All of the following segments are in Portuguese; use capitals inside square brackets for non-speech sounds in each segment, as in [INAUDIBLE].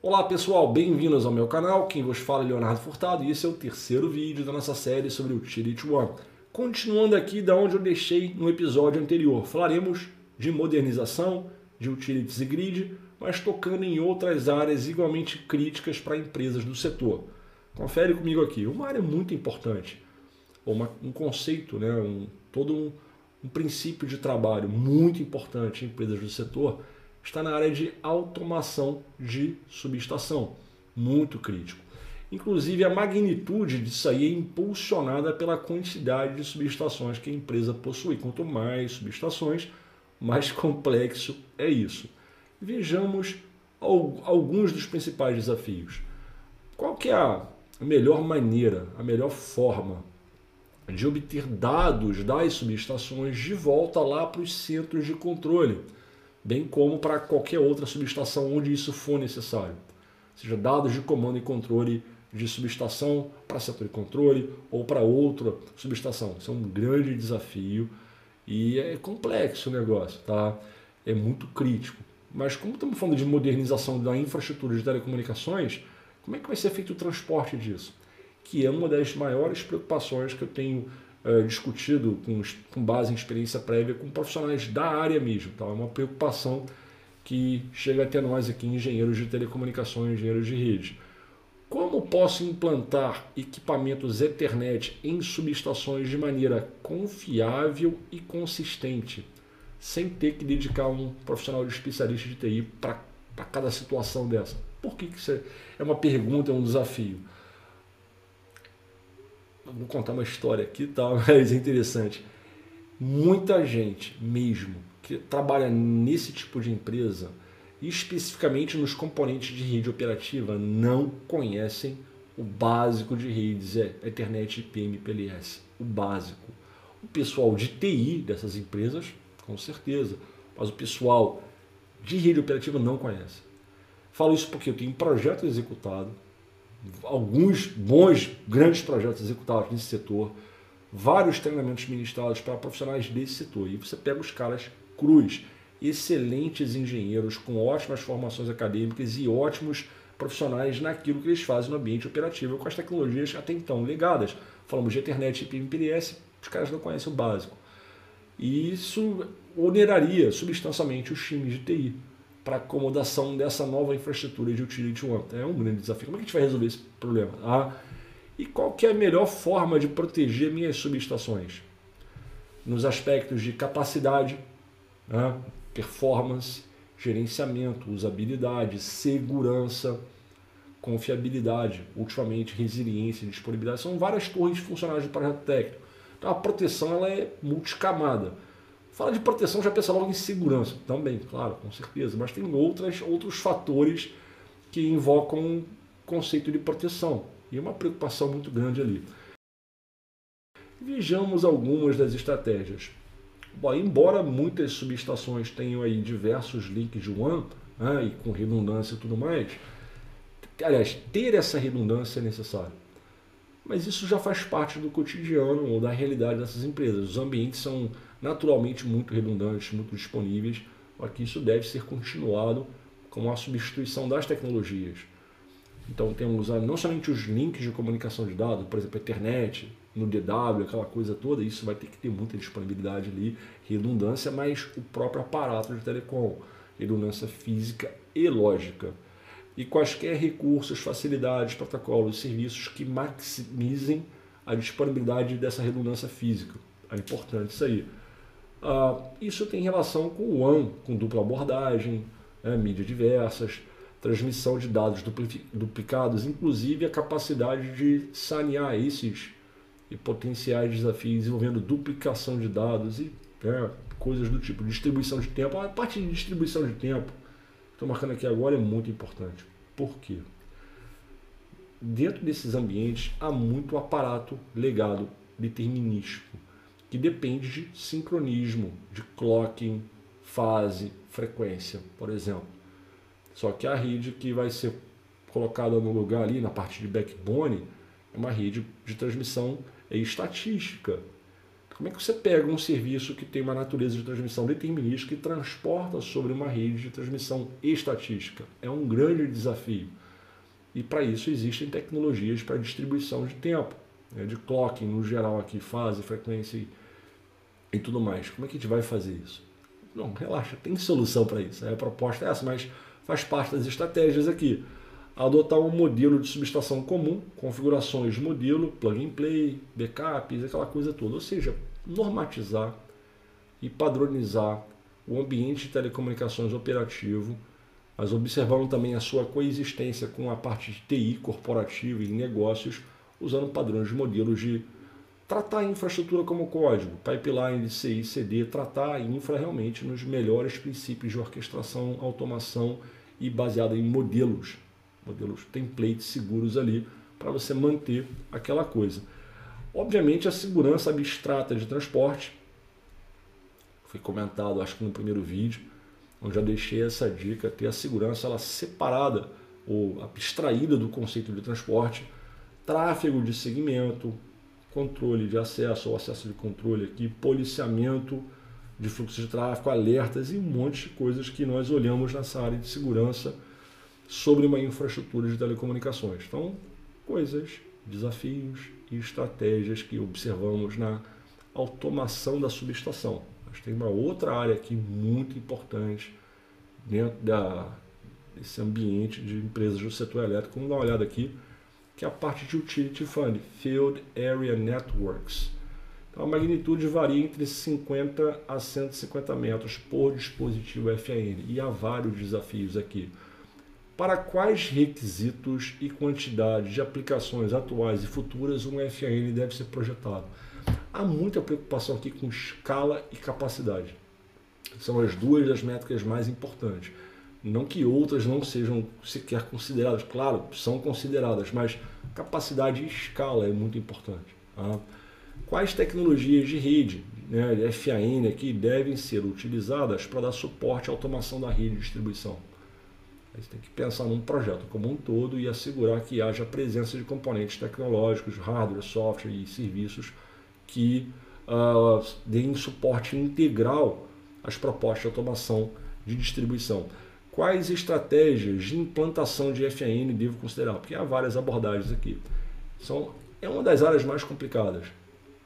Olá pessoal, bem-vindos ao meu canal. Quem vos fala é Leonardo Furtado e esse é o terceiro vídeo da nossa série sobre o Utility One. Continuando aqui da onde eu deixei no episódio anterior, falaremos de modernização, de utilities e grid, mas tocando em outras áreas igualmente críticas para empresas do setor. Confere comigo aqui, uma área muito importante, uma, um conceito, né, um, todo um, um princípio de trabalho muito importante em empresas do setor está na área de automação de subestação, muito crítico. Inclusive, a magnitude disso aí é impulsionada pela quantidade de subestações que a empresa possui. Quanto mais subestações, mais [LAUGHS] complexo é isso. Vejamos alguns dos principais desafios. Qual que é a melhor maneira, a melhor forma de obter dados das subestações de volta lá para os centros de controle? Bem como para qualquer outra subestação onde isso for necessário. Seja dados de comando e controle de subestação para setor de controle ou para outra subestação. Isso é um grande desafio e é complexo o negócio, tá? É muito crítico. Mas como estamos falando de modernização da infraestrutura de telecomunicações, como é que vai ser feito o transporte disso? Que é uma das maiores preocupações que eu tenho é, discutido com, com, base em experiência prévia com profissionais da área mesmo. Então, é uma preocupação que chega até nós aqui, engenheiros de telecomunicações, engenheiros de rede. Como posso implantar equipamentos Ethernet em subestações de maneira confiável e consistente, sem ter que dedicar um profissional de especialista de TI para cada situação dessa? Por que, que isso é, é uma pergunta, é um desafio? Vou contar uma história aqui, tá? [LAUGHS] mas é interessante. Muita gente mesmo que trabalha nesse tipo de empresa, especificamente nos componentes de rede operativa, não conhecem o básico de redes, é Ethernet, IP, MPLS, o básico. O pessoal de TI dessas empresas, com certeza, mas o pessoal de rede operativa não conhece. Falo isso porque eu tenho um projeto executado alguns bons, grandes projetos executados nesse setor, vários treinamentos ministrados para profissionais desse setor. E você pega os caras cruz, excelentes engenheiros com ótimas formações acadêmicas e ótimos profissionais naquilo que eles fazem no ambiente operativo com as tecnologias até então ligadas. Falamos de internet e MPLS, os caras não conhecem o básico. E isso oneraria substancialmente os times de TI para acomodação dessa nova infraestrutura de Utility One. É um grande desafio. Como é que a gente vai resolver esse problema? Ah, e qual que é a melhor forma de proteger minhas subestações? Nos aspectos de capacidade, né, performance, gerenciamento, usabilidade, segurança, confiabilidade, ultimamente resiliência e disponibilidade. São várias torres funcionais do projeto técnico. Então a proteção ela é multicamada Fala de proteção, já pensa logo em segurança. Também, claro, com certeza. Mas tem outras, outros fatores que invocam um conceito de proteção. E uma preocupação muito grande ali. Vejamos algumas das estratégias. Bom, embora muitas subestações tenham aí diversos links de WAN, né, e com redundância e tudo mais, aliás, ter essa redundância é necessário. Mas isso já faz parte do cotidiano ou da realidade dessas empresas. Os ambientes são naturalmente muito redundantes, muito disponíveis, aqui isso deve ser continuado com a substituição das tecnologias. Então temos não somente os links de comunicação de dados, por exemplo, a internet, no DW, aquela coisa toda, isso vai ter que ter muita disponibilidade ali, redundância, mas o próprio aparato de telecom, redundância física e lógica. E quaisquer recursos, facilidades, protocolos, serviços que maximizem a disponibilidade dessa redundância física. É importante isso aí. Ah, isso tem relação com o WAN, com dupla abordagem, né, mídias diversas, transmissão de dados duplicados, inclusive a capacidade de sanear esses e potenciais desafios envolvendo duplicação de dados e né, coisas do tipo, distribuição de tempo. A parte de distribuição de tempo, estou marcando aqui agora, é muito importante. Por quê? Dentro desses ambientes há muito aparato legado determinístico que depende de sincronismo, de clocking, fase, frequência, por exemplo. Só que a rede que vai ser colocada no lugar ali, na parte de backbone, é uma rede de transmissão estatística. Como é que você pega um serviço que tem uma natureza de transmissão determinística e transporta sobre uma rede de transmissão estatística? É um grande desafio. E para isso existem tecnologias para distribuição de tempo, né, de clocking no geral aqui, fase, frequência e, e tudo mais. Como é que a gente vai fazer isso? Não, relaxa, tem solução para isso. A proposta é essa, mas faz parte das estratégias aqui. Adotar um modelo de subestação comum, configurações de modelo, plug and play, backups, aquela coisa toda. Ou seja, normatizar e padronizar o ambiente de telecomunicações operativo, mas observando também a sua coexistência com a parte de TI corporativa e negócios, usando padrões de modelos de tratar a infraestrutura como código, pipeline CI, CD, tratar a infra realmente nos melhores princípios de orquestração, automação e baseada em modelos, modelos templates seguros ali para você manter aquela coisa. Obviamente a segurança abstrata de transporte foi comentado, acho que no primeiro vídeo, onde já deixei essa dica, ter a segurança ela separada ou abstraída do conceito de transporte, tráfego de segmento, controle de acesso ou acesso de controle aqui, policiamento de fluxo de tráfego, alertas e um monte de coisas que nós olhamos nessa área de segurança sobre uma infraestrutura de telecomunicações. Então, coisas, desafios e estratégias que observamos na automação da subestação. Mas tem uma outra área aqui muito importante dentro da, desse ambiente de empresas do setor elétrico. Vamos dar uma olhada aqui que é a parte de Utility Fund, Field Area Networks. Então, a magnitude varia entre 50 a 150 metros por dispositivo FAN e há vários desafios aqui. Para quais requisitos e quantidade de aplicações atuais e futuras um FAN deve ser projetado? Há muita preocupação aqui com escala e capacidade. São as duas das métricas mais importantes. Não que outras não sejam sequer consideradas, claro, são consideradas, mas capacidade e escala é muito importante. Tá? Quais tecnologias de rede, né, FAN aqui, devem ser utilizadas para dar suporte à automação da rede de distribuição? Aí você tem que pensar num projeto como um todo e assegurar que haja presença de componentes tecnológicos, hardware, software e serviços que uh, deem suporte integral às propostas de automação de distribuição. Quais estratégias de implantação de FAN devo considerar? Porque há várias abordagens aqui. São, é uma das áreas mais complicadas,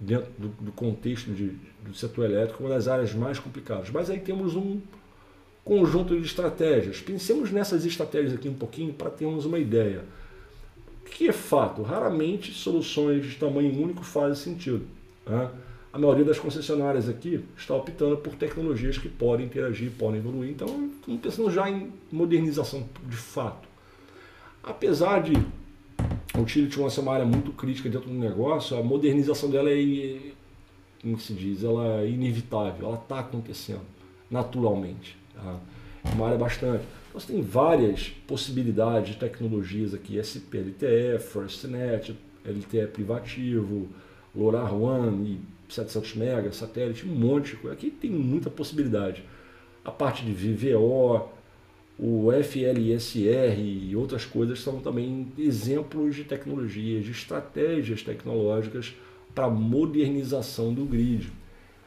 dentro do, do contexto de, do setor elétrico, uma das áreas mais complicadas. Mas aí temos um conjunto de estratégias. Pensemos nessas estratégias aqui um pouquinho para termos uma ideia. O que é fato? Raramente soluções de tamanho único fazem sentido. Né? A maioria das concessionárias aqui está optando por tecnologias que podem interagir, podem evoluir. Então, estamos pensando já em modernização de fato. Apesar de o Utility One ser uma área muito crítica dentro do negócio, a modernização dela é, como se diz, ela é inevitável, ela está acontecendo naturalmente. Tá? É uma área bastante. Então, você tem várias possibilidades de tecnologias aqui, SP, LTE, FirstNet, LTE privativo, LoRaWAN e 700 MB, satélite, um monte de coisa. Aqui tem muita possibilidade. A parte de VVO, o FLSR e outras coisas são também exemplos de tecnologias, de estratégias tecnológicas para modernização do grid,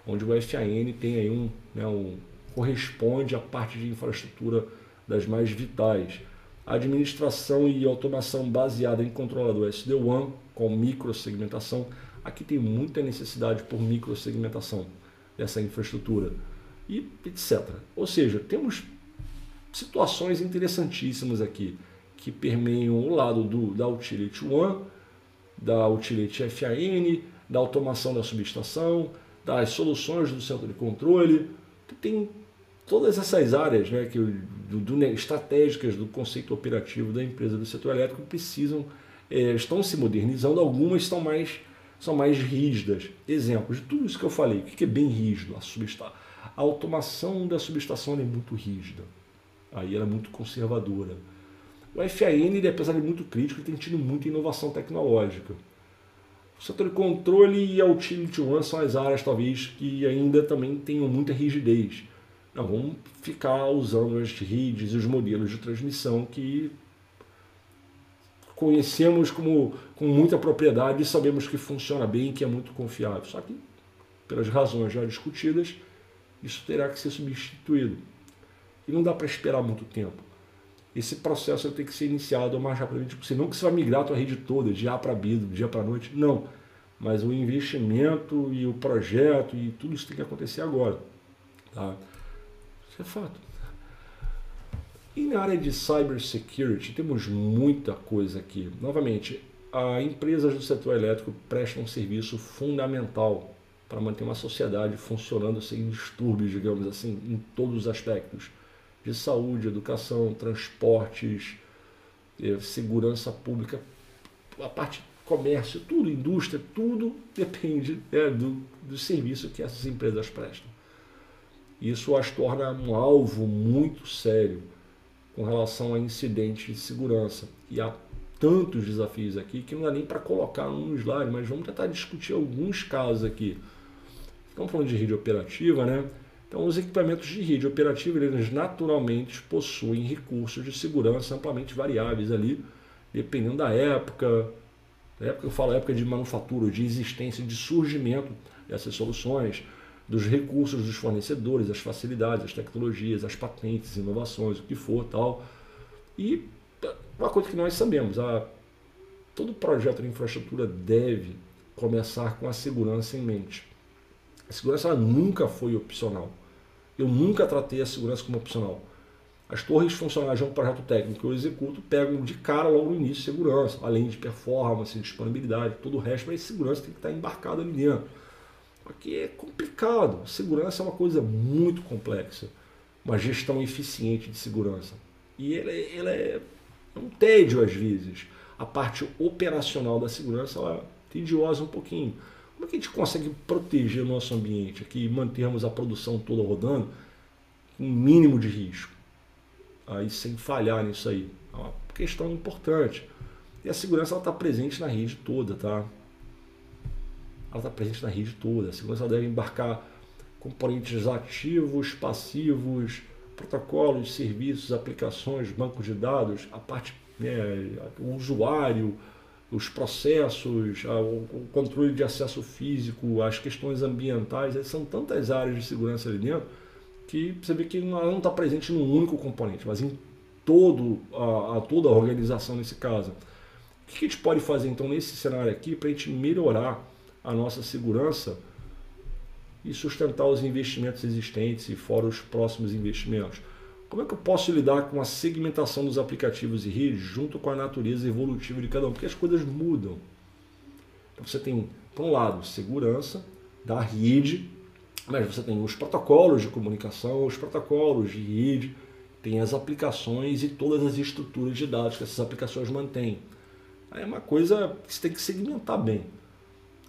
onde o FAN tem aí um, né, um corresponde à parte de infraestrutura das mais vitais. Administração e automação baseada em controlador SD-WAN com microsegmentação Aqui tem muita necessidade por microsegmentação dessa infraestrutura e etc. Ou seja, temos situações interessantíssimas aqui que permeiam o lado do, da Utility One, da Utility FAN, da automação da subestação, das soluções do centro de controle. Tem todas essas áreas né, que, do, do, estratégicas do conceito operativo da empresa do setor elétrico precisam, é, estão se modernizando, algumas estão mais são mais rígidas. Exemplos de tudo isso que eu falei. O que é bem rígido? A, subesta... a automação da subestação é muito rígida. Aí ela é muito conservadora. O FAN, ele, apesar de muito crítico, tem tido muita inovação tecnológica. O setor de controle e a Utility One são as áreas, talvez, que ainda também tenham muita rigidez. Não, vamos ficar usando as redes e os modelos de transmissão que conhecemos como, com muita propriedade e sabemos que funciona bem e que é muito confiável. Só que pelas razões já discutidas, isso terá que ser substituído. E não dá para esperar muito tempo. Esse processo tem que ser iniciado o mais rapidamente possível. Não que você vai migrar a tua rede toda, de dia para B, do dia para noite. Não. Mas o investimento e o projeto e tudo isso tem que acontecer agora. Tá? Isso é fato. E na área de cybersecurity temos muita coisa aqui. Novamente, as empresas do setor elétrico prestam um serviço fundamental para manter uma sociedade funcionando sem distúrbios, digamos assim, em todos os aspectos de saúde, educação, transportes, eh, segurança pública, a parte comércio, tudo, indústria, tudo [LAUGHS] depende é, do, do serviço que essas empresas prestam. Isso as torna um alvo muito sério com relação a incidentes de segurança. E há tantos desafios aqui que não dá nem para colocar um slide, mas vamos tentar discutir alguns casos aqui. Estamos falando de rede operativa, né? Então, os equipamentos de rede operativa, eles naturalmente possuem recursos de segurança amplamente variáveis ali, dependendo da época, da época eu falo época de manufatura, de existência, de surgimento dessas soluções, dos recursos dos fornecedores, as facilidades, as tecnologias, as patentes, inovações, o que for tal. E uma coisa que nós sabemos, a, todo projeto de infraestrutura deve começar com a segurança em mente. A segurança nunca foi opcional. Eu nunca tratei a segurança como opcional. As torres funcionais de um projeto técnico que eu executo pegam de cara logo no início segurança, além de performance, disponibilidade, todo o resto, mas segurança tem que estar embarcado ali dentro. Aqui é complicado. Segurança é uma coisa muito complexa. Uma gestão eficiente de segurança. E ela, é, ela é um tédio às vezes. A parte operacional da segurança ela é tediosa um pouquinho. Como é que a gente consegue proteger o nosso ambiente aqui e mantermos a produção toda rodando com mínimo de risco? Aí sem falhar nisso aí. É uma questão importante. E a segurança está presente na rede toda, tá? Ela está presente na rede toda. A segurança deve embarcar componentes ativos, passivos, protocolos, serviços, aplicações, bancos de dados, a parte, né, o usuário, os processos, o controle de acesso físico, as questões ambientais, são tantas áreas de segurança ali dentro que você vê que não está presente num único componente, mas em todo a, a toda a organização nesse caso. O que a gente pode fazer então nesse cenário aqui para a gente melhorar a nossa segurança e sustentar os investimentos existentes e fora os próximos investimentos. Como é que eu posso lidar com a segmentação dos aplicativos e redes junto com a natureza evolutiva de cada um? Porque as coisas mudam. Então você tem, por um lado, segurança da rede, mas você tem os protocolos de comunicação, os protocolos de rede, tem as aplicações e todas as estruturas de dados que essas aplicações mantêm. Aí é uma coisa que você tem que segmentar bem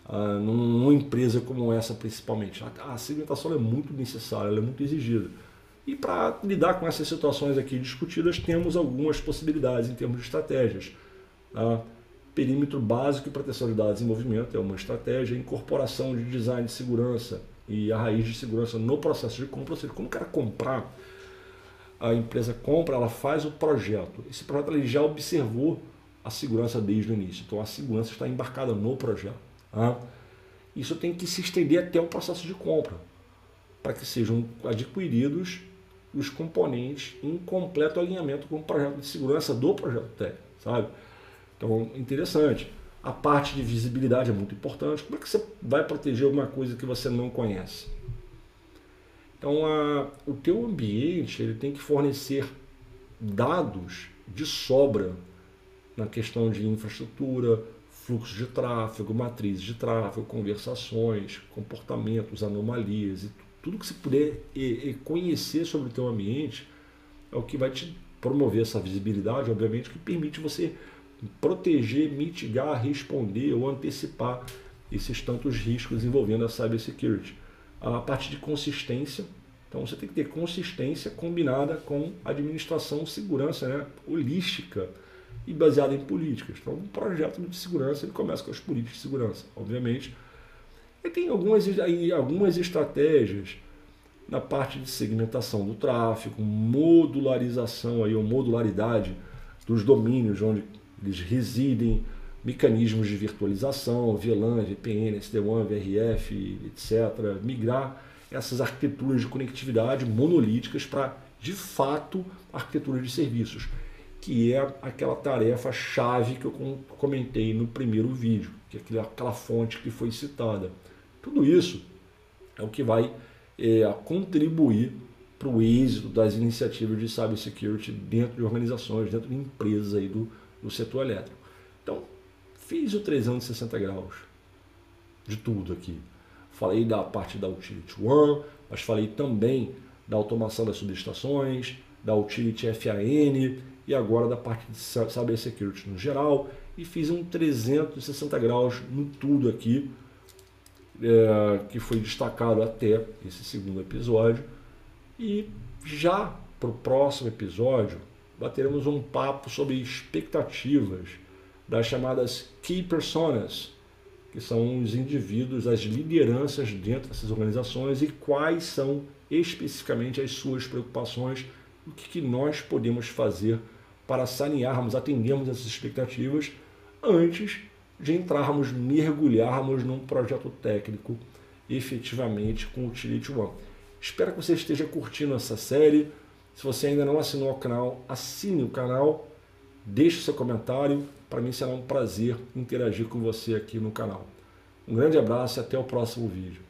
uh, numa empresa como essa principalmente. A, a segmentação é muito necessária, é muito exigida. E para lidar com essas situações aqui discutidas, temos algumas possibilidades em termos de estratégias. Tá? Perímetro básico e proteção de dados em movimento é uma estratégia, incorporação de design de segurança e a raiz de segurança no processo de compra, ou seja, como o cara comprar, a empresa compra, ela faz o projeto. Esse projeto ele já observou a segurança desde o início, então a segurança está embarcada no projeto. Isso tem que se estender até o processo de compra, para que sejam adquiridos os componentes em completo alinhamento com o projeto de segurança do projeto técnico, sabe? Então, interessante. A parte de visibilidade é muito importante. Como é que você vai proteger alguma coisa que você não conhece? Então, a, o teu ambiente ele tem que fornecer dados de sobra na questão de infraestrutura, fluxo de tráfego, matrizes de tráfego, conversações, comportamentos, anomalias e tudo que você puder conhecer sobre o teu ambiente é o que vai te promover essa visibilidade, obviamente, que permite você proteger, mitigar, responder ou antecipar esses tantos riscos envolvendo a cybersecurity. A parte de consistência, então você tem que ter consistência combinada com administração, segurança né, holística e baseada em políticas. Então, um projeto de segurança ele começa com as políticas de segurança, obviamente. E tem algumas, algumas estratégias na parte de segmentação do tráfego, modularização aí, ou modularidade dos domínios onde eles residem, mecanismos de virtualização, VLAN, VPN, SD-WAN, VRF, etc. Migrar essas arquiteturas de conectividade monolíticas para, de fato, arquitetura de serviços, que é aquela tarefa chave que eu comentei no primeiro vídeo, que é aquela fonte que foi citada. Tudo isso é o que vai é, contribuir para o êxito das iniciativas de cybersecurity dentro de organizações, dentro de empresas aí do, do setor elétrico. Então, fiz o 360 graus de tudo aqui. Falei da parte da Utility One, mas falei também da automação das subestações, da Utility FAN e agora da parte de cybersecurity no geral. E fiz um 360 graus no tudo aqui, é, que foi destacado até esse segundo episódio. E já para o próximo episódio, bateremos um papo sobre expectativas das chamadas Key Personas, que são os indivíduos, as lideranças dentro dessas organizações e quais são especificamente as suas preocupações, o que, que nós podemos fazer para sanearmos, atendermos essas expectativas antes de entrarmos, mergulharmos num projeto técnico efetivamente com o Utility One. Espero que você esteja curtindo essa série. Se você ainda não assinou o canal, assine o canal, deixe seu comentário. Para mim será um prazer interagir com você aqui no canal. Um grande abraço e até o próximo vídeo.